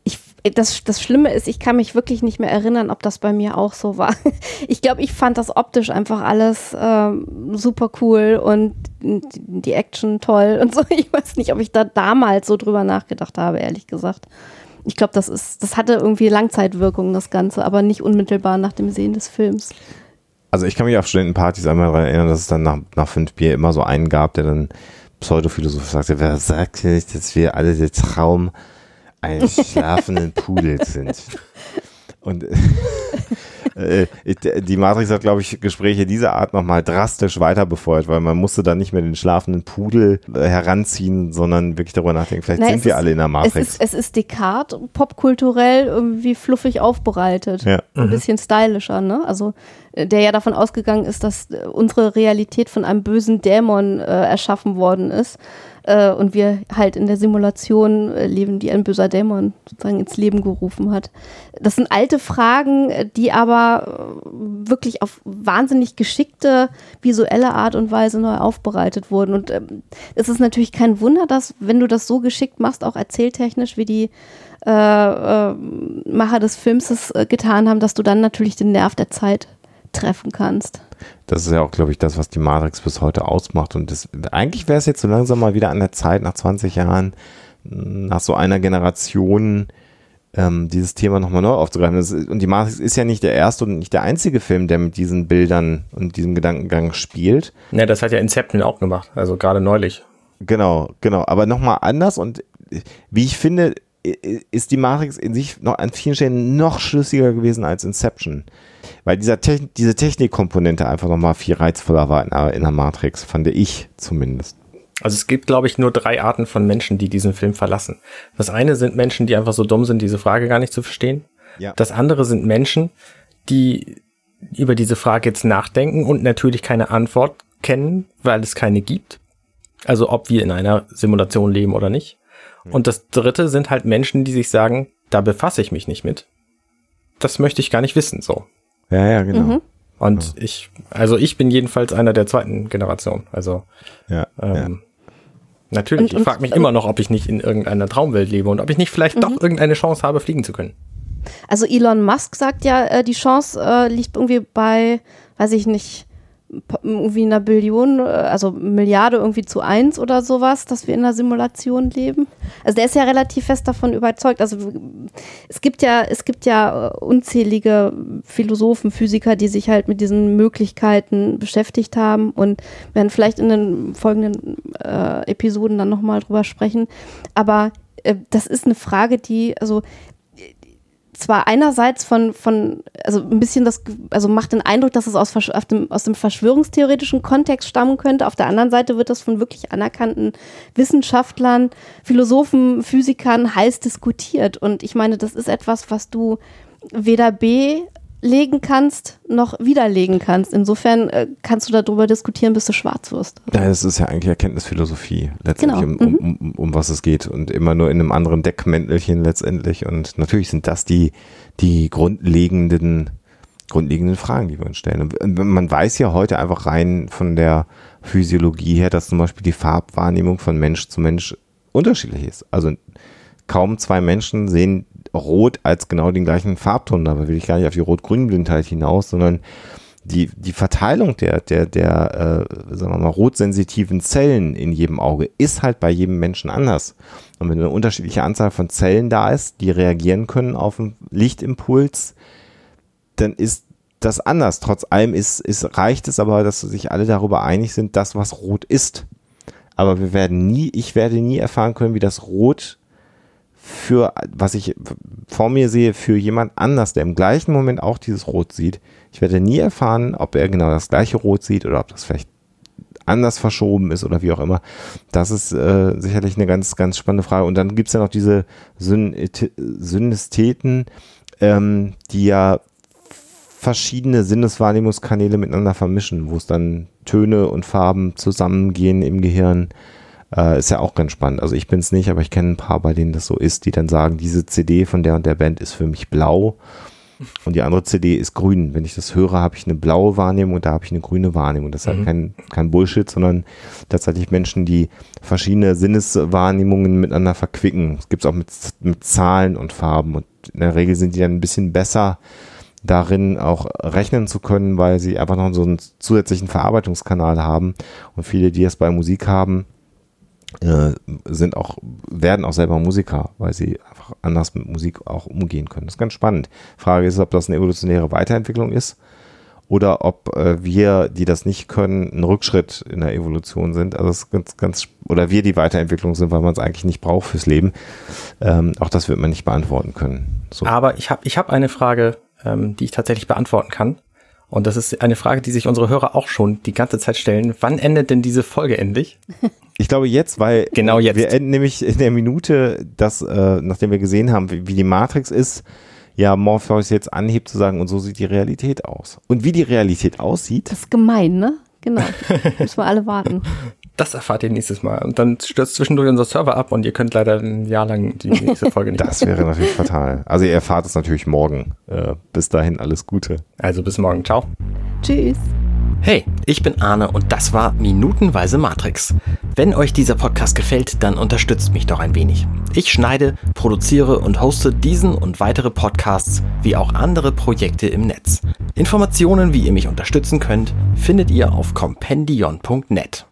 Ich, das, das Schlimme ist, ich kann mich wirklich nicht mehr erinnern, ob das bei mir auch so war. (laughs) Ich glaube, ich fand das optisch einfach alles ähm, super cool und die Action toll und so. (laughs) Ich weiß nicht, ob ich da damals so drüber nachgedacht habe, ehrlich gesagt ich glaube, das ist, das hatte irgendwie Langzeitwirkungen, das Ganze, aber nicht unmittelbar nach dem Sehen des Films. Also ich kann mich auf Studentenpartys einmal daran erinnern, dass es dann nach, nach fünf Bier immer so einen gab, der dann Pseudophilosoph sagte, wer sagt nicht, dass wir alle der Traum eines schlafenden Pudels sind? Und (laughs) äh, die Matrix hat, glaube ich, Gespräche dieser Art nochmal drastisch weiter befeuert, weil man musste dann nicht mehr den schlafenden Pudel äh, heranziehen, sondern wirklich darüber nachdenken, vielleicht Na, sind wir ist, alle in der Matrix. Es ist, es ist Descartes popkulturell irgendwie fluffig aufbereitet. Ja. Ein mhm. bisschen stylischer, ne? Also äh, der ja davon ausgegangen ist, dass äh, unsere Realität von einem bösen Dämon äh, erschaffen worden ist äh, und wir halt in der Simulation äh, leben, die ein böser Dämon sozusagen ins Leben gerufen hat. Das sind alte Fragen, die aber äh, wirklich auf wahnsinnig geschickte visuelle Art und Weise neu aufbereitet wurden. Und ähm, es ist natürlich kein Wunder, dass, wenn du das so geschickt machst, auch erzähltechnisch, wie die äh, äh, Macher des Films es äh, getan haben, dass du dann natürlich den Nerv der Zeit treffen kannst. Das ist ja auch, glaube ich, das, was die Matrix bis heute ausmacht. Und das, eigentlich wäre es jetzt so langsam mal wieder an der Zeit, nach 20 Jahren, nach so einer Generation, ähm, dieses Thema nochmal neu aufzugreifen. Ist, und die Matrix ist ja nicht der erste und nicht der einzige Film, der mit diesen Bildern und diesem Gedankengang spielt. Ja, das hat ja Inception auch gemacht, also gerade neulich. Genau, genau. Aber nochmal anders und wie ich finde, ist die Matrix in sich noch an vielen Stellen noch schlüssiger gewesen als Inception. Weil dieser Te diese Technikkomponente einfach nochmal viel reizvoller war in, in der Matrix, fand ich zumindest. Also es gibt, glaube ich, nur drei Arten von Menschen, die diesen Film verlassen. Das eine sind Menschen, die einfach so dumm sind, diese Frage gar nicht zu verstehen. Ja. Das andere sind Menschen, die über diese Frage jetzt nachdenken und natürlich keine Antwort kennen, weil es keine gibt. Also ob wir in einer Simulation leben oder nicht. Und das dritte sind halt Menschen, die sich sagen, da befasse ich mich nicht mit das möchte ich gar nicht wissen, so. Ja, ja, genau. Mhm. Und ich, also ich bin jedenfalls einer der zweiten Generation. Also Ja, ähm, ja. natürlich, Und- ich frage und- mich immer noch, ob ich nicht in irgendeiner Traumwelt lebe und ob ich nicht vielleicht Mhm. doch irgendeine Chance habe, fliegen zu können. Also Elon Musk sagt ja, äh, die Chance äh, liegt irgendwie bei, weiß ich nicht, irgendwie einer Billion, äh, also Milliarde irgendwie zu eins oder sowas, dass wir in einer Simulation leben. Also der ist ja relativ fest davon überzeugt. Also es gibt ja, es gibt ja äh, unzählige Philosophen, Physiker, die sich halt mit diesen Möglichkeiten beschäftigt haben und werden vielleicht in den folgenden äh, Episoden dann nochmal drüber sprechen. Aber äh, das ist eine Frage, die, also zwar einerseits von, von, also ein bisschen das, also macht den Eindruck, dass es aus, dem, aus dem verschwörungstheoretischen Kontext stammen könnte. Auf der anderen Seite wird das von wirklich anerkannten Wissenschaftlern, Philosophen, Physikern heiß diskutiert. Und ich meine, das ist etwas, was du weder belegen kannst, noch widerlegen kannst. Insofern äh, kannst du darüber diskutieren, bis du schwarz wirst. Ja, das ist ja eigentlich Erkenntnisphilosophie, letztendlich, Genau. um, um, um, um was es geht. Und immer nur in einem anderen Deckmäntelchen letztendlich. Und natürlich sind das die, die grundlegenden, grundlegenden Fragen, die wir uns stellen. Und man weiß ja heute einfach rein von der Physiologie her, dass zum Beispiel die Farbwahrnehmung von Mensch zu Mensch unterschiedlich ist. Also kaum zwei Menschen sehen Rot als genau den gleichen Farbton. Dabei will ich gar nicht auf die Rot-Grün-Blindheit hinaus, sondern die, die Verteilung der, der, der äh, sagen wir mal, rotsensitiven Zellen in jedem Auge ist halt bei jedem Menschen anders. Und wenn eine unterschiedliche Anzahl von Zellen da ist, die reagieren können auf einen Lichtimpuls, dann ist das anders. Trotz allem ist, ist, reicht es aber, dass sich alle darüber einig sind, das, was rot ist. Aber wir werden nie, ich werde nie erfahren können, wie das Rot für, was ich vor mir sehe, für jemand anders, der im gleichen Moment auch dieses Rot sieht. Ich werde nie erfahren, ob er genau das gleiche Rot sieht oder ob das vielleicht anders verschoben ist oder wie auch immer. Das ist äh, sicherlich eine ganz, ganz spannende Frage. Und dann gibt es ja noch diese Syn Synestheten, ähm, die ja verschiedene Sinneswahrnehmungskanäle miteinander vermischen, wo es dann Töne und Farben zusammengehen im Gehirn. Äh, ist ja auch ganz spannend. Also ich bin es nicht, aber ich kenne ein paar, bei denen das so ist, die dann sagen, diese CD von der und der Band ist für mich blau (laughs) und die andere CD ist grün. Wenn ich das höre, habe ich eine blaue Wahrnehmung und da habe ich eine grüne Wahrnehmung. Das ist halt Mhm. kein, kein Bullshit, sondern tatsächlich Menschen, die verschiedene Sinneswahrnehmungen miteinander verquicken. Es gibt es auch mit, mit Zahlen und Farben und in der Regel sind die dann ein bisschen besser darin auch rechnen zu können, weil sie einfach noch so einen zusätzlichen Verarbeitungskanal haben und viele, die es bei Musik haben, sind auch, werden auch selber Musiker, weil sie einfach anders mit Musik auch umgehen können. Das ist ganz spannend. Frage ist, ob das eine evolutionäre Weiterentwicklung ist oder ob äh, wir, die das nicht können, ein Rückschritt in der Evolution sind. Also es ist ganz, ganz, oder wir die Weiterentwicklung sind, weil man es eigentlich nicht braucht fürs Leben. Ähm, auch das wird man nicht beantworten können. So. Aber ich habe ich hab eine Frage, ähm, die ich tatsächlich beantworten kann. Und das ist eine Frage, die sich unsere Hörer auch schon die ganze Zeit stellen. Wann endet denn diese Folge endlich? (laughs) Ich glaube jetzt, weil Genau jetzt. wir enden nämlich in der Minute, dass, äh, nachdem wir gesehen haben, wie, wie die Matrix ist, ja, Morpheus jetzt anhebt zu sagen, und so sieht die Realität aus. Und wie die Realität aussieht, Das ist gemein, ne? Genau. (laughs) Müssen wir alle warten. Das erfahrt ihr nächstes Mal. Und dann stürzt zwischendurch unser Server ab und ihr könnt leider ein Jahr lang die nächste Folge nicht. (laughs) das wäre natürlich fatal. Also ihr erfahrt es natürlich morgen. Äh, bis dahin alles Gute. Also bis morgen. Ciao. Tschüss. Hey, ich bin Arne und das war Minutenweise Matrix. Wenn euch dieser Podcast gefällt, dann unterstützt mich doch ein wenig. Ich schneide, produziere und hoste diesen und weitere Podcasts wie auch andere Projekte im Netz. Informationen, wie ihr mich unterstützen könnt, findet ihr auf compendion.net.